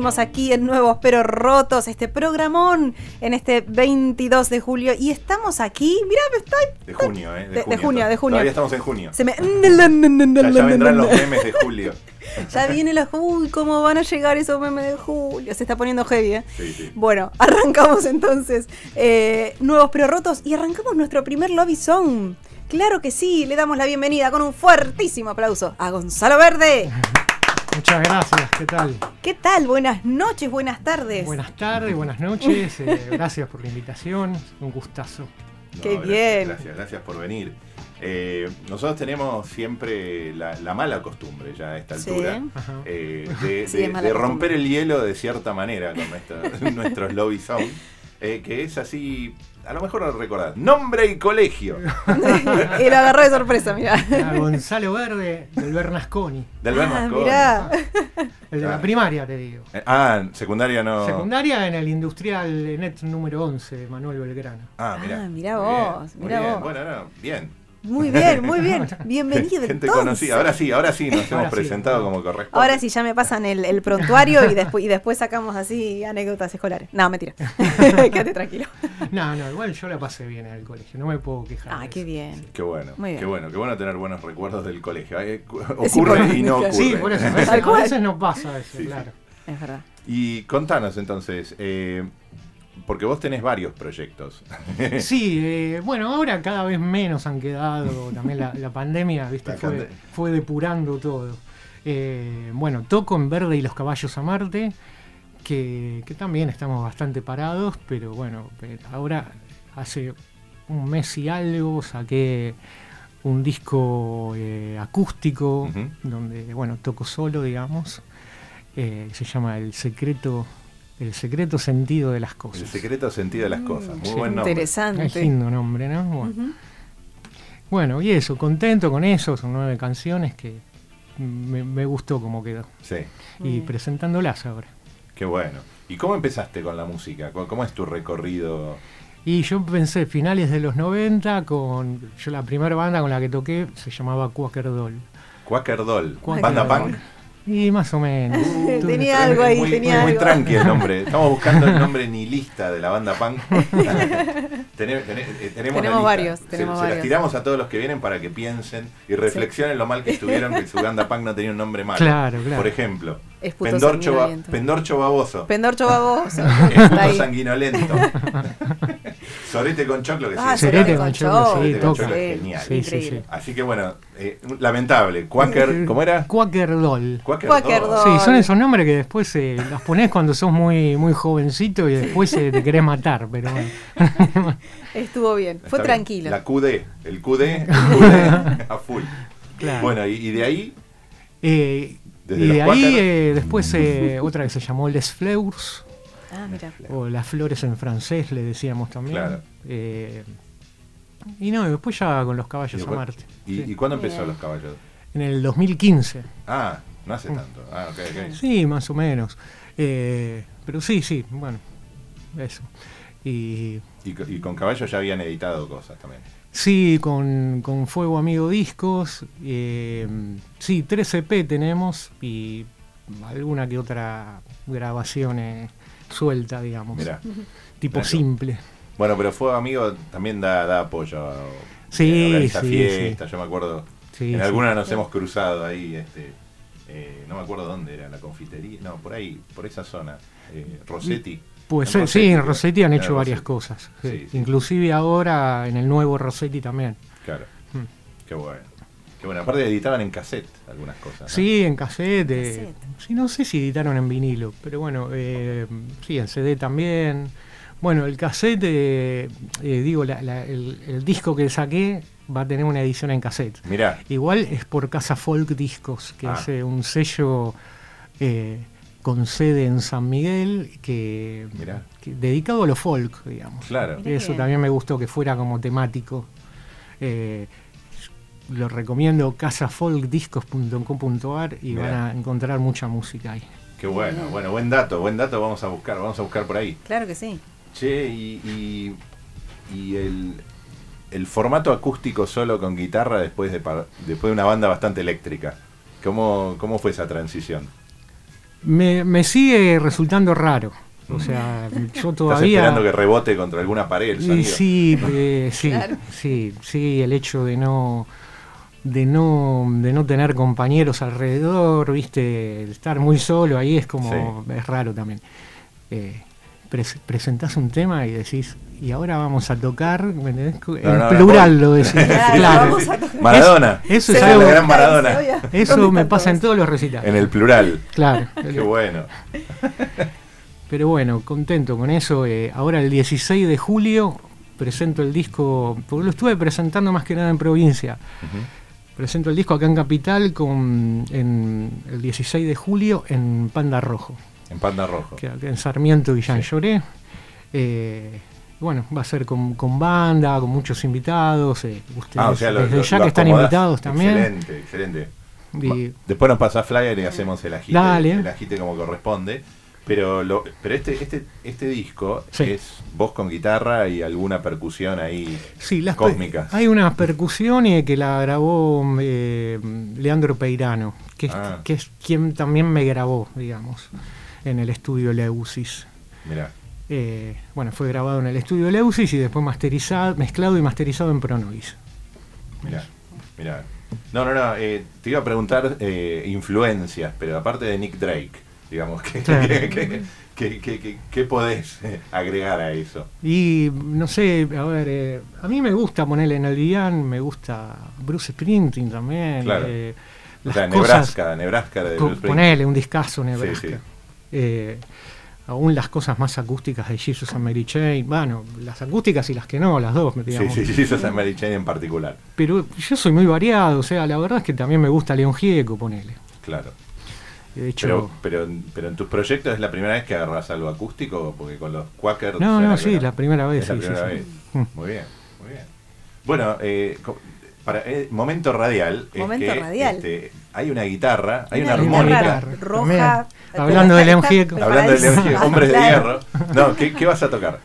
Seguimos aquí en Nuevos Pero Rotos, este programón en este 22 de julio. Y estamos aquí, mirá, me estoy... De junio, ¿eh? De- de junio, de junio. Todavía estamos en junio. Se me... Ya, ya vendrán los memes de julio. Ya viene la... Uy, ¿cómo van a llegar esos memes de julio? Se está poniendo heavy, ¿eh? Sí, sí. Bueno, arrancamos entonces eh, Nuevos Pero Rotos y arrancamos nuestro primer lobby song. Claro que sí, le damos la bienvenida con un fuertísimo aplauso a Gonzalo Verde. Muchas gracias, ¿qué tal? ¿Qué tal? Buenas noches, buenas tardes. Buenas tardes, buenas noches, eh, gracias por la invitación, un gustazo. Qué gracias, bien. Gracias, gracias por venir. Eh, nosotros tenemos siempre la, la mala costumbre ya a esta altura eh, de, Sí, de- es mala de costumbre. romper el hielo de cierta manera con nuestra- nuestros lobby sound, eh, que es así, a lo mejor lo recordás, nombre y colegio y lo agarró de sorpresa, mirá. A Gonzalo Verde del Bernasconi, del Ah, Bernasconi. mirá. el de la primaria te digo. Eh, Ah, secundaria no. Secundaria en el industrial net número 11, Manuel Belgrano. Ah, mirá. Ah, mirá vos, bien, mirá bien. vos. Bueno, no, bien. Muy bien, muy bien. Bienvenido Gente entonces. conocida. Ahora sí, ahora sí nos hemos sí. presentado como corresponde. Ahora sí, ya me pasan el, el prontuario y después, y después sacamos así anécdotas escolares. No, mentira. Quédate tranquilo. No, no, igual yo la pasé bien en el colegio, no me puedo quejar. Ah, qué bien. Qué bueno, Muy qué bueno, qué bueno tener buenos recuerdos del colegio. Eh, ocurre y no ocurre. Sí, por eso, a veces, a veces no pasa eso, sí. claro. Es verdad. Y contanos entonces, eh, porque vos tenés varios proyectos. Sí, eh, bueno, ahora cada vez menos han quedado. También la, la pandemia, viste, La fue, depurando todo. Eh, bueno, toco en Verde y los Caballos a Marte, que, que también estamos bastante parados, pero bueno, ahora hace un mes y algo saqué un disco eh, acústico, donde, bueno, toco solo, digamos. se llama El secreto, el secreto sentido de las cosas. El secreto sentido de las cosas. Muy Sí. buen nombre. Es Interesante. lindo nombre, ¿no? Bueno. Bueno, y eso, contento con eso, son nueve canciones que me, me gustó como quedó. Sí, Y Bien. presentándolas ahora. qué bueno. ¿Y cómo empezaste con la música? ¿Cómo, cómo es tu recorrido? Y yo pensé finales de los 90 con. Yo la primera banda con la que toqué se llamaba Quaker Doll. Quaker Doll, Quaker banda Doll. punk. Y más o menos. Tenía algo ahí, muy, tenía muy algo. tranqui el nombre. Estamos buscando el nombre nihilista de la banda punk. Eh, tenemos lista. varios, Se- tenemos se, varios. las tiramos a todos los que vienen para que piensen y reflexionen lo mal que estuvieron que su banda punk no tenía un nombre malo. Claro, claro. Por ejemplo, Es puto Pendorcho, ba-. Pendorcho baboso. Pendorcho baboso. Es puto sanguinolento. Sorete con choclo que Ah, sí. Sorete con con choclo, choclo. sí, con toca. choclo es genial. Sí, sí, Increíble. Así que bueno, eh, lamentable. Quaker, ¿cómo era? Quaker Doll. Quaker, Quaker Doll. Doll. Sí, son esos nombres que después eh, los pones cuando sos muy muy jovencito y después eh, te querés matar, pero bueno. Estuvo bien. Está Fue bien. tranquilo. La QD, el QD, el QD a full. Claro. Bueno, y, y de ahí, Eh, Desde y de ahí eh, después eh, otra que se llamó Les Fleurs, Ah, mira. o Las Flores en francés le decíamos también. Claro. Eh, y no, y después ya con los caballos a Marte. ¿y, Sí. y cuándo empezó Bien. Los Caballos? En el 2015. Ah, no hace tanto. Ah, ok, ok. Sí, más o menos. Eh, pero sí, sí, bueno, eso. Y y con Caballos ya habían editado cosas también. Sí, con, con Fuego Amigo Discos, eh, sí, 3 EP tenemos y alguna que otra grabación eh, suelta, digamos. Mirá. tipo simple. Bueno, pero Fuego Amigo también da, da apoyo. a- Sí, organiza sí, fiestas, yo me acuerdo. Sí, en sí. algunas nos hemos cruzado ahí, este, eh, no me acuerdo dónde era, la confitería, no, por ahí, por esa zona. Eh, Rossetti. Pues En sí, en. Rossetti han hecho varias Rossetti. cosas. sí. Sí, sí. Inclusive ahora en el nuevo Rossetti también. Claro. Mm. Qué bueno. Qué bueno. Aparte editaban en cassette algunas cosas. ¿no? Sí, en cassette. eh, Cassette. sí, no sé si editaron en vinilo, pero bueno, eh, sí, en CD también. Bueno, el cassette, eh, eh, digo, la- la- el, el disco que saqué va a tener una edición en cassette. Mirá, Igual es por Casa Folk Discos, que Ah. es eh, un sello eh, con sede en San Miguel, que, dedicado a lo folk, digamos. Claro. Mirá. Eso también me gustó que fuera como temático. Eh, lo recomiendo casafolkdiscos.com.ar y Mirá. van a encontrar mucha música ahí. Qué bueno, bueno, buen dato, buen dato vamos a buscar, vamos a buscar por ahí. Claro que sí. Che, y, y, y el, el formato acústico solo con guitarra después de, después de una banda bastante eléctrica. ¿Cómo, cómo fue esa transición? Me, me sigue resultando raro. O sea, yo ¿Estás todavía... esperando que rebote contra alguna pared el sí, eh, sí, Claro. sí, sí, el hecho de no de no de no tener compañeros alrededor, viste, estar muy solo ahí es como es raro también. Eh, pres- presentás un tema y decís y ahora vamos a tocar, ¿me entendés? en No, no, no, plural lo decís, Claro, claro. vamos a tocar. Maradona. Es- eso es algo- gran Maradona. Eso ¿Dónde me pasa en todos? los recitales. En el plural. Claro. Qué bueno. Pero bueno, contento con eso. eh, ahora el 16 de julio presento el disco, porque lo estuve presentando más que nada en provincia. Presento el disco acá en Capital con en el 16 de julio en Panda Rojo, En Panda Rojo. que en Sarmiento y Jean Sí. Lloré. Eh, bueno, va a ser con, con banda, con muchos invitados. eh, ustedes Ah, o sea, lo- desde lo- ya lo que están invitados también. Excelente, excelente. Y- Después nos pasa flyer y hacemos el agite, Dale. el agite como corresponde. Pero lo, pero este, este, este disco Sí. es voz con guitarra y alguna percusión ahí Sí, las cósmicas. Hay una percusión eh, que la grabó eh, Leandro Peirano, que es, Ah. que es quien también me grabó, digamos, en el estudio Leusis. Mirá. Eh, bueno, fue grabado en el estudio Leusis y después masterizado, mezclado y masterizado en Pronovis. Mirá, mirá. No, no, no, eh, te iba a preguntar eh, influencias, pero aparte de Nick Drake, digamos, ¿qué, Claro. qué- podés eh, agregar a eso? Y no sé, a ver, eh, a mí me gusta ponerle en el guion, me gusta Bruce Springsteen también. Claro. eh, O las sea, cosas- Nebraska, Nebraska de Bruce. Ponele un discazo Nebraska. sí. Eh, aún las cosas más acústicas de Jesus and Mary Chain, bueno, las acústicas y las que no, las dos, digamos. sí, sí, eso es Mary Chain en particular, Pero yo soy muy variado, o sea, la verdad es que también me gusta León Gieco, ponele. claro. De hecho, Pero, pero, pero en tus proyectos es la primera vez que agarras algo acústico, porque con los Quakers... no, no, sí, la primera vez. Es la sí, primera sí. vez. Mm. Muy bien, muy bien. Bueno, eh, para, eh, momento radial. es que, radial. este, hay una guitarra, hay una, Una armónica. roja. También. Hablando de León Gieco. Hablando de León. Gieco, Hombres de. Hierro. No, ¿qué, qué vas a tocar?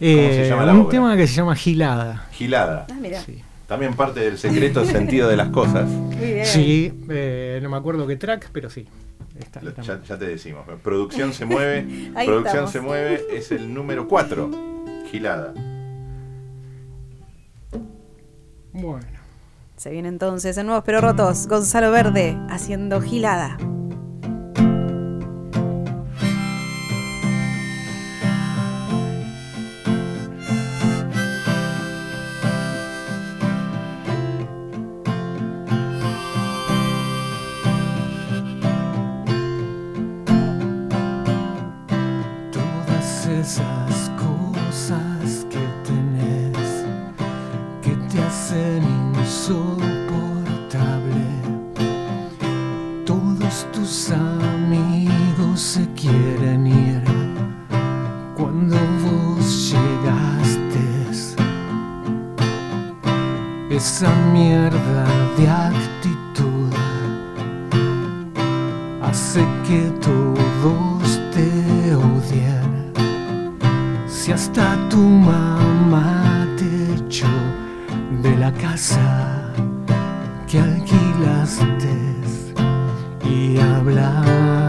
Eh, se llama la un obra? tema que se llama Gilada. Gilada. Ah, mira. Sí, También parte del secreto sentido de las cosas. Muy bien. Sí, eh, no me acuerdo qué track, pero sí. Está, Lo- Ya, te decimos. Producción se mueve. Producción estamos. se mueve. Es el número 4. Gilada. Bueno. Se viene entonces en Nuevos Pero Rotos, Gonzalo Verde haciendo gilada. Si hasta tu mamá te echó de la casa que alquilaste y hablas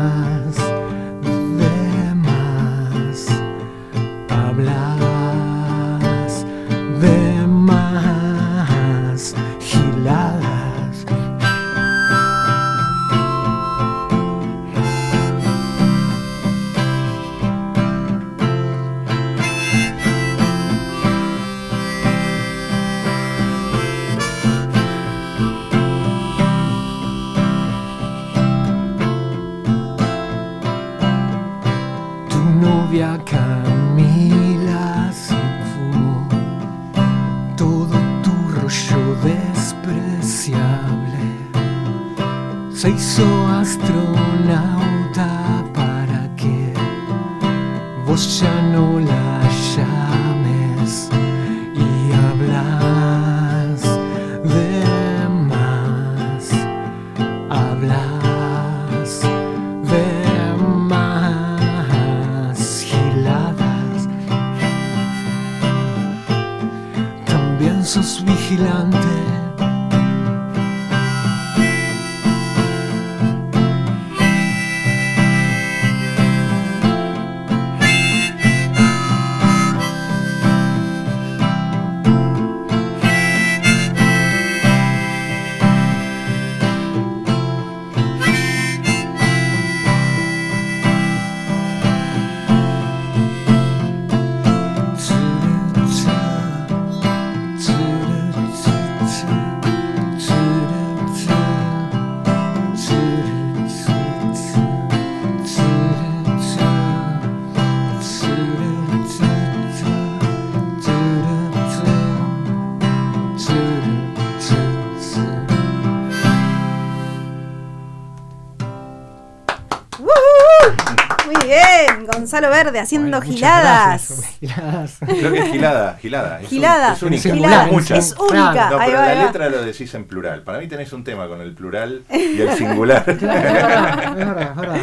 bien, Gonzalo Verde haciendo Bueno, giladas. gracias. Giladas. Creo que es gilada, gilada. Es un- Gilada, es única. gilada, es única. No, pero va, la letra lo decís en plural. Para mí tenés un tema con el plural y el singular. Claro, es verdad, es verdad, es verdad.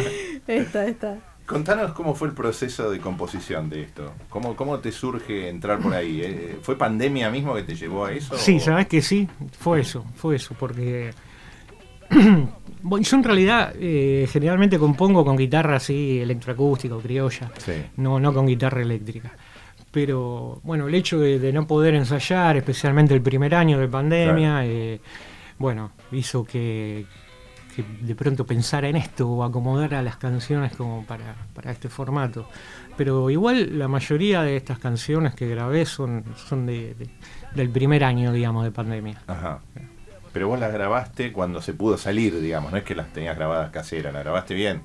Esta, esta. Contanos cómo fue el proceso de composición de esto. ¿Cómo, cómo te surge entrar por ahí? Eh, ¿Fue pandemia mismo que te llevó a eso? Sí, o- sabes que sí, fue eso, fue eso, porque bueno, yo en realidad eh, generalmente compongo con guitarra así electroacústica o criolla, Sí. no, no con guitarra eléctrica. Pero bueno, el hecho de, de no poder ensayar, especialmente el primer año de pandemia, eh, bueno, hizo que, que de pronto pensara en esto o acomodara las canciones como para, para este formato. Pero igual la mayoría de estas canciones que grabé son, son de, de- del primer año, digamos, de pandemia. Ajá. Pero vos las grabaste cuando se pudo salir, digamos. No es que las tenías grabadas caseras, las grabaste bien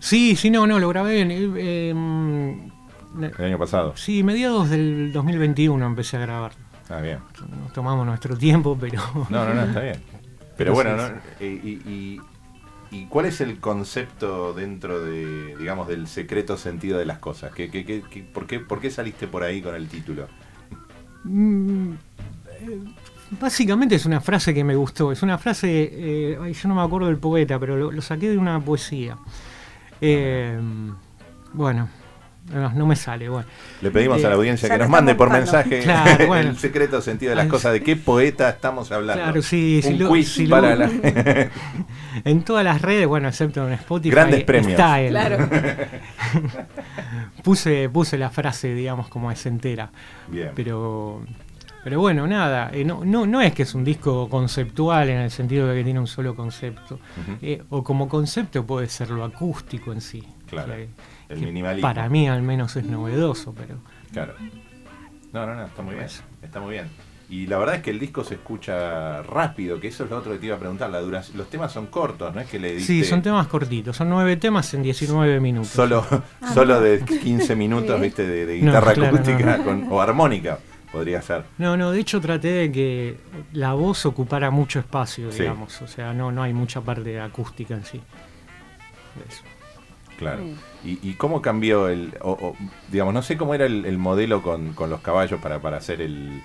Sí, sí, no, no, lo grabé en... eh, em, el año pasado. sí, mediados del 2021 empecé a grabar. Ah, bien. Nos tomamos nuestro tiempo, pero... No, no, no, está bien. Pero bueno, ¿no? Eh, y, y- y cuál es el concepto dentro de, digamos, del secreto sentido de las cosas? ¿Qué, qué, qué- qué- por, qué, ¿Por qué saliste por ahí con el título? Eh, Básicamente es una frase que me gustó. Es una frase, eh, ay, yo no me acuerdo del poeta, pero lo, lo saqué de una poesía. Eh, bueno, no, no me sale. Bueno, Le pedimos Eh, a la audiencia ya que nos mande por buscando. mensaje Claro, bueno. el secreto sentido de las cosas. ¿De qué poeta estamos hablando? Claro, sí, Un si lo- quiz si lo- para la... en todas las redes, bueno, excepto en Spotify, Grandes premios. está él. Claro. puse, puse la frase, digamos, como es entera. Bien. Pero, pero bueno, nada, eh, no, no, no es que es un disco conceptual en el sentido de que tiene un solo concepto. Eh, o como concepto puede ser lo acústico en sí. Claro, que- el que minimalismo. Para mí al menos es novedoso, pero... Claro. No, no, no, está muy bien. Está muy bien. Y la verdad es que el disco se escucha rápido, que eso es lo otro que te iba a preguntar. La duración, los temas son cortos, ¿no es que le diste Sí, son temas cortitos, son nueve temas en 19 minutos. solo, solo de 15 minutos, viste, de, de No, guitarra claro, acústica no, no. con- o armónica, podría ser. No, no, de hecho traté de que la voz ocupara mucho espacio, Sí. digamos. O sea, no, no hay mucha parte acústica en sí. Eso. Claro. ¿Y, y cómo cambió el, o- o, digamos, no sé cómo era el, el modelo con, con los caballos para, para hacer el,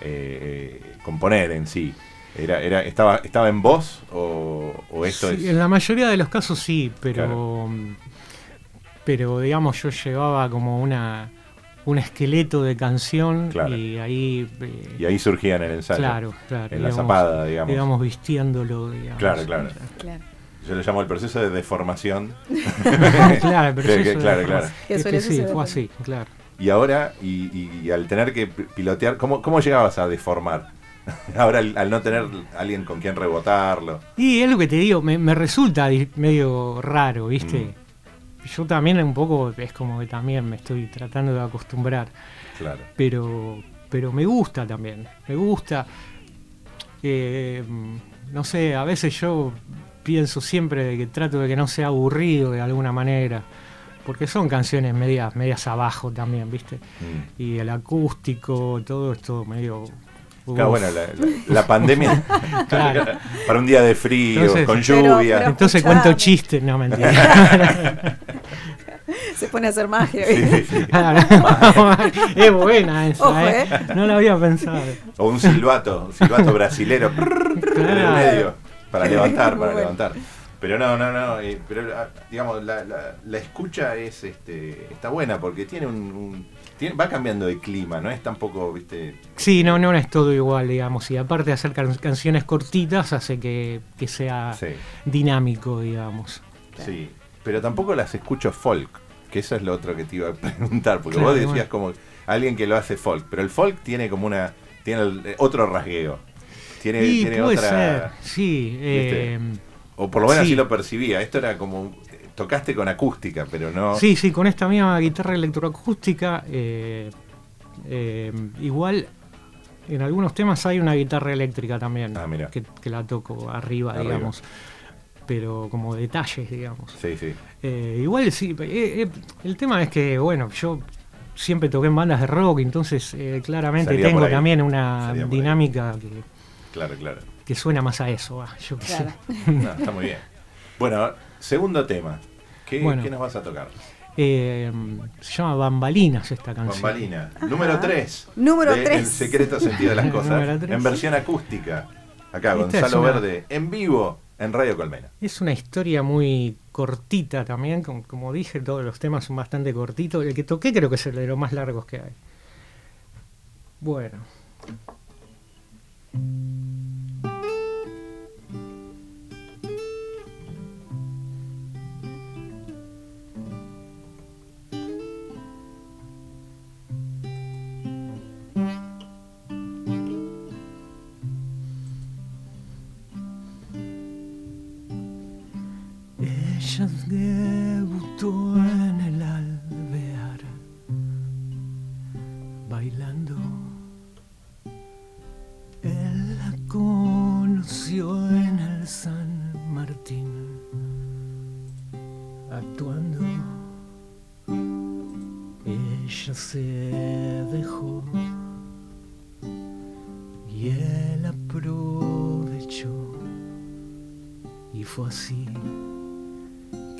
eh, eh, componer en sí? Era, era, estaba, ¿Estaba en voz o, o esto Sí, es...? En la mayoría de los casos sí, pero. Pero digamos, yo llevaba como una un esqueleto de canción Claro. y ahí. eh, Y ahí surgía en el ensayo. claro, claro. En la zapada, digamos. Íbamos vistiéndolo, digamos. Claro, claro. Claro. Yo le llamo el proceso de deformación. claro, pero Que- que- claro, es- claro. Que es suele que sí, fue así, claro. Y ahora, y, y- y al tener que pi- pilotear, ¿cómo, cómo llegabas a deformar? ahora al, al no tener alguien con quien rebotarlo. Y es lo que te digo, me, me resulta di- medio raro, ¿viste? Mm. Yo también un poco, es como que también me estoy tratando de acostumbrar, Claro. pero, pero me gusta también, me gusta. Eh, no sé, a veces yo pienso siempre de que trato de que no sea aburrido de alguna manera, porque son canciones medias, medias abajo también, ¿viste? Mm. Y el acústico, todo esto medio... Claro, uf. bueno, la, la- la pandemia Claro. para un día de frío, Entonces- con lluvia. pero- Entonces escuchame. cuento chistes, no mentira. Se pone a hacer magia. Sí, sí, sí. es buena esa, Ojo, ¿eh? ¿eh? No la había pensado. O un silbato, un silbato brasilero en el medio, para levantar, para bueno. levantar. Pero no, no, no, eh, pero ah, digamos, la, la- la escucha es este está buena porque tiene un, un- tiene- va cambiando de clima, no es tampoco, viste, Sí, no, no es todo igual, digamos. Y aparte de hacer can- canciones cortitas, hace que, que sea sí, dinámico, digamos. sí, pero tampoco las escucho folk, que eso es lo otro que te iba a preguntar, porque Claro, vos decías bueno. como alguien que lo hace folk, pero el folk tiene como una, tiene eh, otro rasgueo, tiene, tiene puede otra, ser, sí. eh, o por lo menos Sí. así lo percibía, esto era como, tocaste con acústica, pero no... Sí, sí, con esta misma guitarra electroacústica, eh, eh, igual en algunos temas hay una guitarra eléctrica también, Ah, mira. que, que la toco arriba, Arriba. digamos, pero como detalles, digamos. Sí, sí. Eh, igual sí, eh, eh, el tema es que, bueno, yo siempre toqué en bandas de rock, entonces eh, claramente Salía tengo también una ahí. dinámica que, Claro, claro. que suena más a eso, ah, yo qué Claro. sé. No, está muy bien. Bueno, segundo tema. ¿Qué, Bueno. qué nos vas a tocar? Eh, se llama Bambalinas esta canción. Bambalina. Número 3. Número tres. El secreto sentido de las cosas. Número tres. en versión acústica. Acá, Esta Gonzalo una- Verde, en vivo, en Radio Colmena. Es una historia muy cortita también, como, como dije, todos los temas son bastante cortitos. El que toqué creo que es el de los más largos que hay. Bueno.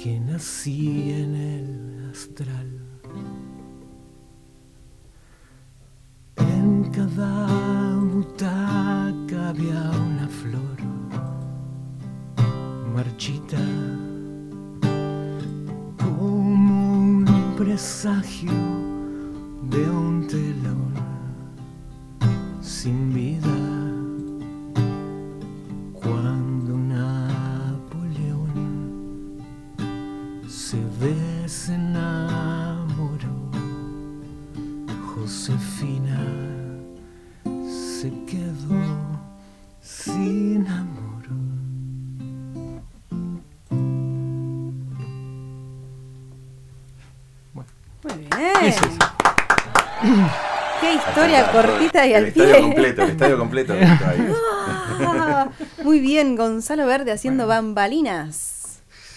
Que nací en el astral. En cada butaca había una flor marchita, como un presagio de un telón sin vida. Y el al estadio pie. completo, el estadio completo. está ahí. Ah, muy bien, Gonzalo Verde haciendo bambalinas.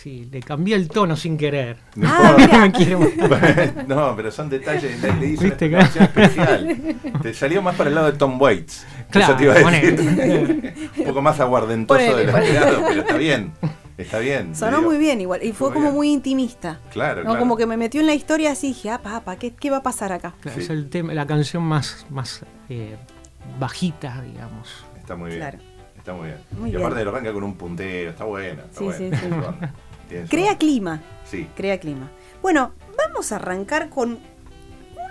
Sí, le cambié el tono sin querer. No Ah. No pero son detalles. Le, le hizo una Viste que- versión especial. Te salió más para el lado de Tom Waits. Claro, Eso te iba a decir. ponele. Un poco más aguardentoso Ponele, de los ponele. lados, pero está bien. Está bien. Sonó digo. muy bien igual. Y fue Muy como bien. muy intimista. Claro, ¿no? claro. Como que me metió en la historia así y dije, apa, apa, ¿qué, qué va a pasar acá? Claro, Sí. Es el tema, la canción más, más eh, bajita, digamos. Está muy bien. Claro. Está muy bien. Muy y aparte bien. lo arranca con un puntero. Está bueno. Está Sí, sí, Crea clima, Sí. crea clima. Bueno, vamos a arrancar con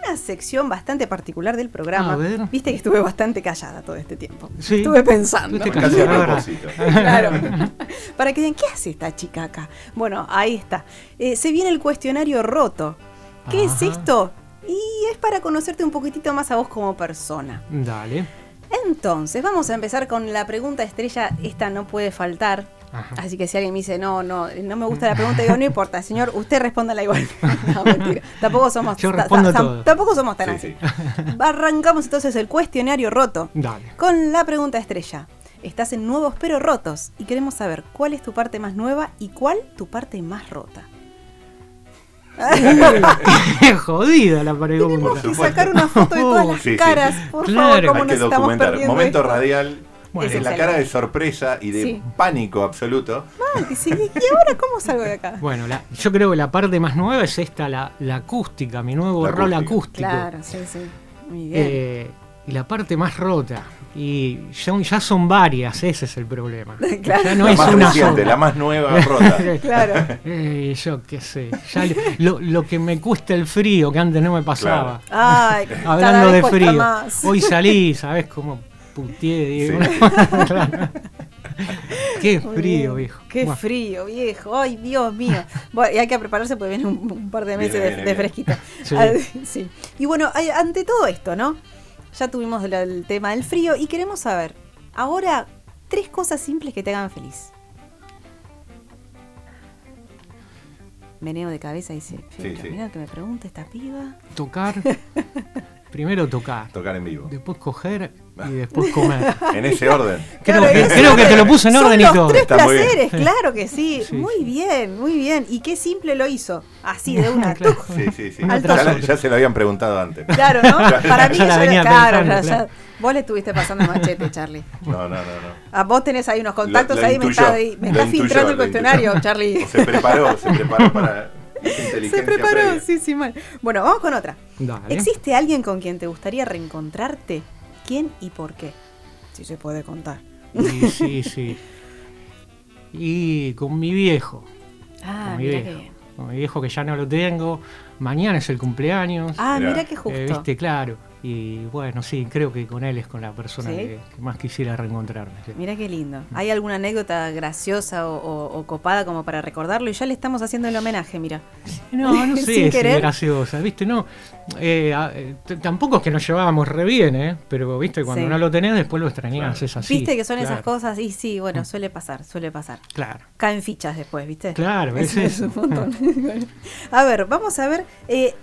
una sección bastante particular del programa. A ver. Viste que estuve bastante callada todo este tiempo. Sí. Estuve pensando. Casi a Ahora. propósito. Claro. Para que digan, ¿qué hace esta chica acá? Bueno, ahí está. Eh, se viene el cuestionario roto. ¿Qué es esto? Y es para conocerte un poquitito más a vos como persona. Dale. Entonces, vamos a empezar con la pregunta estrella. Esta no puede faltar. Ajá. Así que si alguien me dice, no, no, no me gusta la pregunta, digo, no importa, señor, usted respóndala igual. no, mentira. Tampoco somos, Yo ta- respondo ta- todo. tampoco somos tan Sí, así. sí. Arrancamos entonces el cuestionario roto Dale. con la pregunta estrella. Estás en nuevos pero rotos y queremos saber cuál es tu parte más nueva y cuál tu parte más rota. Jodida la pregunta. Tenemos que sacar una foto de todas las Sí, sí. caras, por Claro. favor, cómo Hay que estamos documentar. perdiendo. Momento esto. radial. Bueno, Es en la cara de sorpresa y de Sí. pánico absoluto. Sí, ¿Y ahora cómo salgo de acá? Bueno, la- yo creo que la parte más nueva es esta, la, la acústica, mi nuevo La rol acústica. acústico. Claro, sí, sí. Muy bien. Eh, y la parte más rota. Y ya, ya son varias, ese es el problema. Claro. Ya no la es más una reciente, sola. la más nueva rota. claro. Eh, yo qué sé. Ya lo, lo que me cuesta el frío, que antes no me pasaba. Ay, cada Hablando vez de frío. más. Hoy salí, ¿sabes cómo puteé? Diego? Sí. Claro. Qué frío, viejo. Qué frío, viejo. Ay, Dios mío. Bueno, y hay que prepararse porque viene un, un par de meses de, viene. Sí. Ah, sí. Y bueno, ante todo esto, ¿no? Ya tuvimos el, el tema del frío y queremos saber, ahora, tres cosas simples que te hagan feliz. Meneo de cabeza dice, Sí, sí. mira que me pregunta esta piba. Tocar. Primero tocar. Tocar en vivo. Después coger y después comer. En ese orden. Creo Claro, que- ese creo que orden. te lo puse en Son orden y los todo. tres Está muy bien. placeres, claro que sí. Sí, muy sí. bien, muy bien. Y qué simple lo hizo. Así de una. Claro. Sí, sí, sí. Ya, se lo habían preguntado antes. Claro, ¿no? Para mí Ya la eso venía era claro, pensando, ya- ya- claro. Vos le estuviste pasando machete, Charlie. No, no, no, no. Ah, vos tenés ahí unos contactos, Lo- lo ahí me intuyó, está, ahí- me lo está intuyó, filtrando el cuestionario, intuyó. Charlie. Se preparó, se preparó para Se preparó, previa. sí, sí, mal. Bueno, vamos con otra. Dale. ¿Existe alguien con quien te gustaría reencontrarte? ¿Quién y por qué? Si se puede contar. Y sí, sí. Y con mi viejo. Ah, con mi mira viejo. Con mi viejo que ya no lo tengo. Mañana es el cumpleaños. Ah, Mirá. mira qué justo. Eh, Viste, claro. Y bueno, sí, creo que con él es con la persona ¿Sí? que, que más quisiera reencontrarme. sí. Mira qué lindo. ¿Hay alguna anécdota graciosa o, o- o copada como para recordarlo? Y ya le estamos haciendo el homenaje, mira. No, no sé si graciosa, ¿viste? No, eh, eh, tampoco es que nos llevábamos re bien, ¿eh? Pero, ¿viste? Cuando Sí. no lo tenés, después lo extrañás, Claro. es así. Viste que son esas cosas y sí, bueno, suele pasar, suele pasar. Claro. Caen fichas después, ¿viste? Claro, es Eso es eso. un montón. a ver, vamos a ver. eh,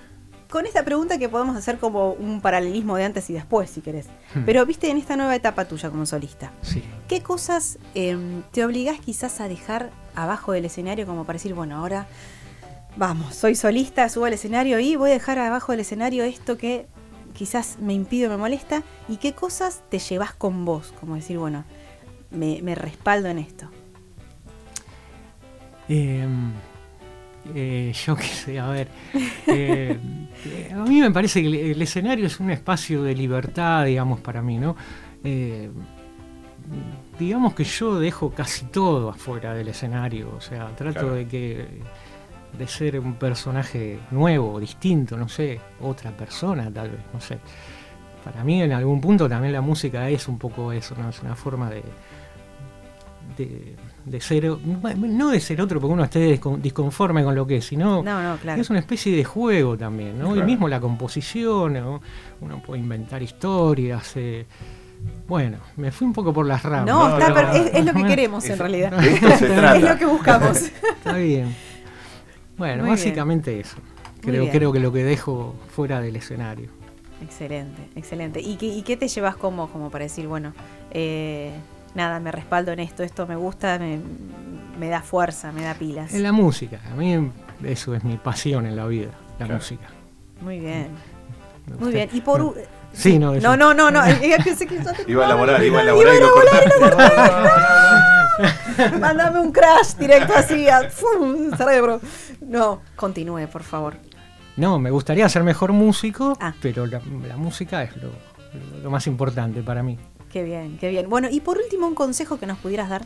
con esta pregunta que podemos hacer como un paralelismo de antes y después, si querés. Hmm. Pero, viste, en esta nueva etapa tuya como solista, Sí. ¿qué cosas eh, te obligás quizás a dejar abajo del escenario como para decir, bueno, ahora vamos, soy solista, subo al escenario y voy a dejar abajo del escenario esto que quizás me impide o me molesta? ¿Y qué cosas te llevas con vos? Como decir, bueno, me, me respaldo en esto. Eh, eh, yo qué sé, a ver. eh, a mí me parece que el, el escenario es un espacio de libertad, digamos, para mí, ¿no? Eh, digamos que yo dejo casi todo afuera del escenario, o sea, trato Claro. de que de ser un personaje nuevo, distinto, no sé, otra persona tal vez, no sé. Para mí en algún punto también la música es un poco eso, ¿no? Es una forma de, de, de ser, no de ser otro porque uno esté disconforme con lo que es, sino No, no, claro. es una especie de juego también, ¿no? Y Claro. mismo la composición, ¿no? uno puede inventar historias. eh, Bueno, me fui un poco por las ramas. No, No, está no, per- no. es, es lo que queremos en realidad. Es lo que buscamos. Está bien. Bueno, Muy básicamente eso. Creo, creo que lo que dejo fuera del escenario. excelente, excelente. ¿Y qué, y qué te llevas como, como para decir, bueno, eh, nada, me respaldo en esto, esto me gusta, me, me da fuerza, me da pilas? En la música, a mí eso es mi pasión en la vida, la Claro. música. Muy bien, Me muy bien. Y por... u- Sí, no, eso- No, no, no, no. eh, pensé que- Iba a elaborar, iba a elaborar y lo cortaste. Mándame un crash directo así a ¡fum! cerebro. No, continúe, por favor. No, me gustaría ser mejor músico, Ah. pero la, la música es lo, lo- lo más importante para mí. Qué bien, qué bien. Bueno, y por último, un consejo que nos pudieras dar.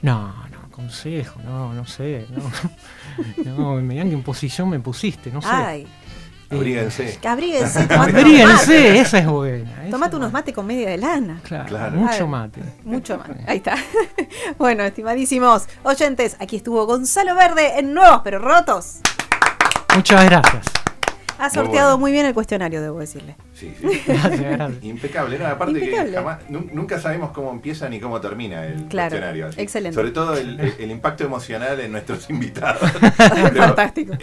No, no, consejo, no, no sé, no. no, mirá en qué posición me pusiste, no sé. Ay, Abríguense. abríguense, Abríguense, mates. esa es buena. esa Tomate unos mates con media de lana. Claro, Claro. mucho mate. Mucho más. Ahí está. Bueno, estimadísimos oyentes, aquí estuvo Gonzalo Verde en Nuevos pero Rotos. Muchas gracias. Ha Muy sorteado bueno. muy bien el cuestionario, debo decirle. Sí, sí. Impecable, no, aparte Impecable. que jamás, nu- nunca sabemos cómo empieza ni cómo termina el Claro, cuestionario. así. excelente. Sobre todo el, el- el impacto emocional en nuestros invitados. Fantástico. eh,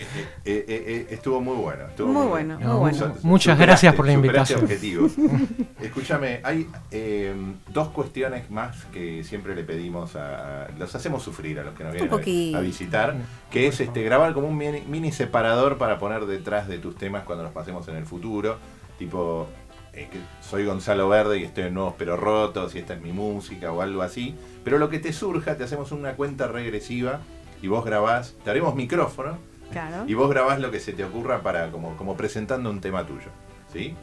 eh, eh, eh, estuvo muy bueno. Estuvo Muy bueno, muy No, bueno. Su- Muchas gracias por la invitación. objetivos. Escúchame, hay eh, dos cuestiones más que siempre le pedimos a. Los hacemos sufrir a los que nos vienen a, a visitar, que es este grabar como un mini, mini separador para poner detrás de tus temas cuando los pasemos en el futuro. Tipo, eh, que soy Gonzalo Verde y estoy en Nuevos Pero Rotos y esta es mi música o algo así. Pero lo que te surja, te hacemos una cuenta regresiva y vos grabás, te haremos micrófono Claro. y vos grabás lo que se te ocurra para como, como presentando un tema tuyo. ¿Sí?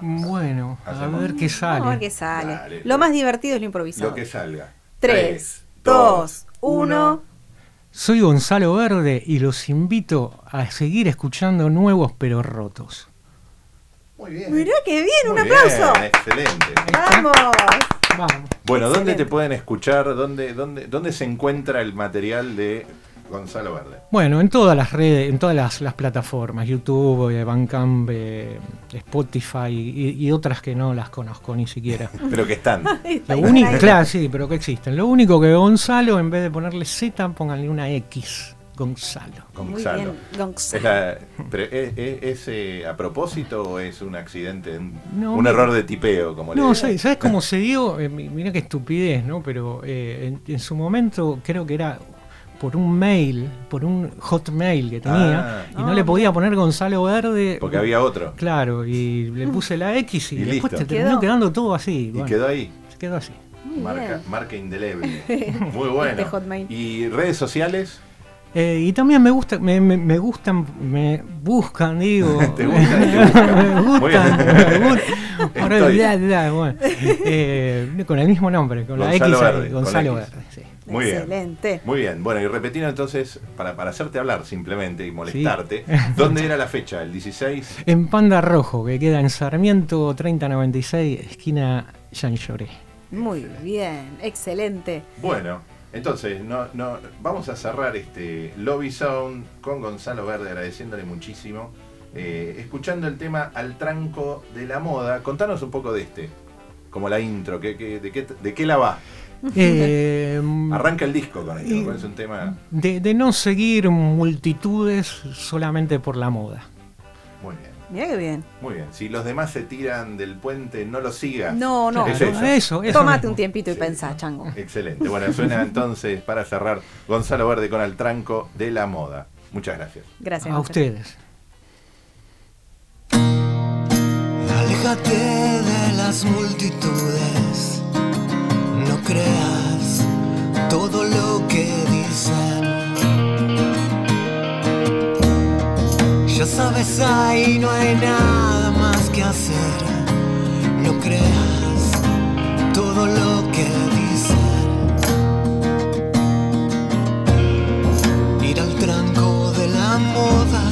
Bueno, a Hacemos. ver qué sale. Vamos a ver qué sale. Dale. Lo más divertido es lo improvisado. Lo que salga. 3, dos, 2, 1. Soy Gonzalo Verde y los invito a seguir escuchando nuevos pero rotos. Muy bien. Mirá qué bien, un aplauso. bien, excelente. Vamos. Vamos. Bueno, ¿dónde Excelente. te pueden escuchar? ¿Dónde, dónde, ¿Dónde se encuentra el material de Gonzalo Verde? Bueno, en todas las redes, en todas las, las plataformas, YouTube, eh, Bandcamp, eh, Spotify y, y otras que no las conozco ni siquiera. Pero que están. Lo único, claro, sí, pero que existen. Lo único que Gonzalo, en vez de ponerle Z, pónganle una X. Gonzalo. Muy Gonzalo. bien, Gonzalo. Es la- pero ¿es, es- es, eh, a propósito o es un accidente, un, No, un error de tipeo? Como le No, digo? ¿sabes, sabes cómo se dio? Eh, mi- mira qué estupidez, ¿no? Pero eh, en, en su momento creo que era por un mail, por un hotmail que tenía, Ah. y no le podía poner Gonzalo Verde. Porque había otro. Claro, y le puse la X y, Y después listo. te terminó Quedó. quedando todo así. Y bueno, quedó ahí. se quedó así. Muy Marca, bien. marca indeleble. Muy bueno. Este Hotmail. ¿Y redes sociales? Eh, y también me gusta, me, me- me gustan, me buscan, digo. ¿Te gustan, me gustan. Bueno. Eh, con el mismo nombre, con la X, con Gonzalo la X. Verde. sí. Muy bien. Excelente. Muy bien. Bueno, y repetiendo entonces, para, para hacerte hablar simplemente y molestarte, ¿dónde era la fecha? ¿El 16? En Panda Rojo, que queda en Sarmiento 3096, esquina Jean Lloré. Muy bien. Excelente. Bueno, entonces, no, no, vamos a cerrar este Lobby Sound con Gonzalo Verde, agradeciéndole muchísimo. eh, escuchando el tema Al Tranco de la Moda. Contanos un poco de este, como la intro, que, que- de, qué, ¿de qué la va? Eh, Arranca el disco con ¿no? es un tema de, de no seguir multitudes solamente por la moda. muy bien. Mirá qué bien. Muy bien, si los demás se tiran del puente, no lo sigas. No, no. Es eso. eso, eso Tómate mismo. un tiempito y Sí. pensá, chango. Excelente. Bueno, suena entonces para cerrar Gonzalo Verde con Al Tranco de la Moda. Muchas gracias. Gracias. A ustedes. Aléjate de las multitudes, creas todo lo que dicen. Ya sabes, ahí no hay nada más que hacer. No creas todo lo que dicen. Ir al tranco de la moda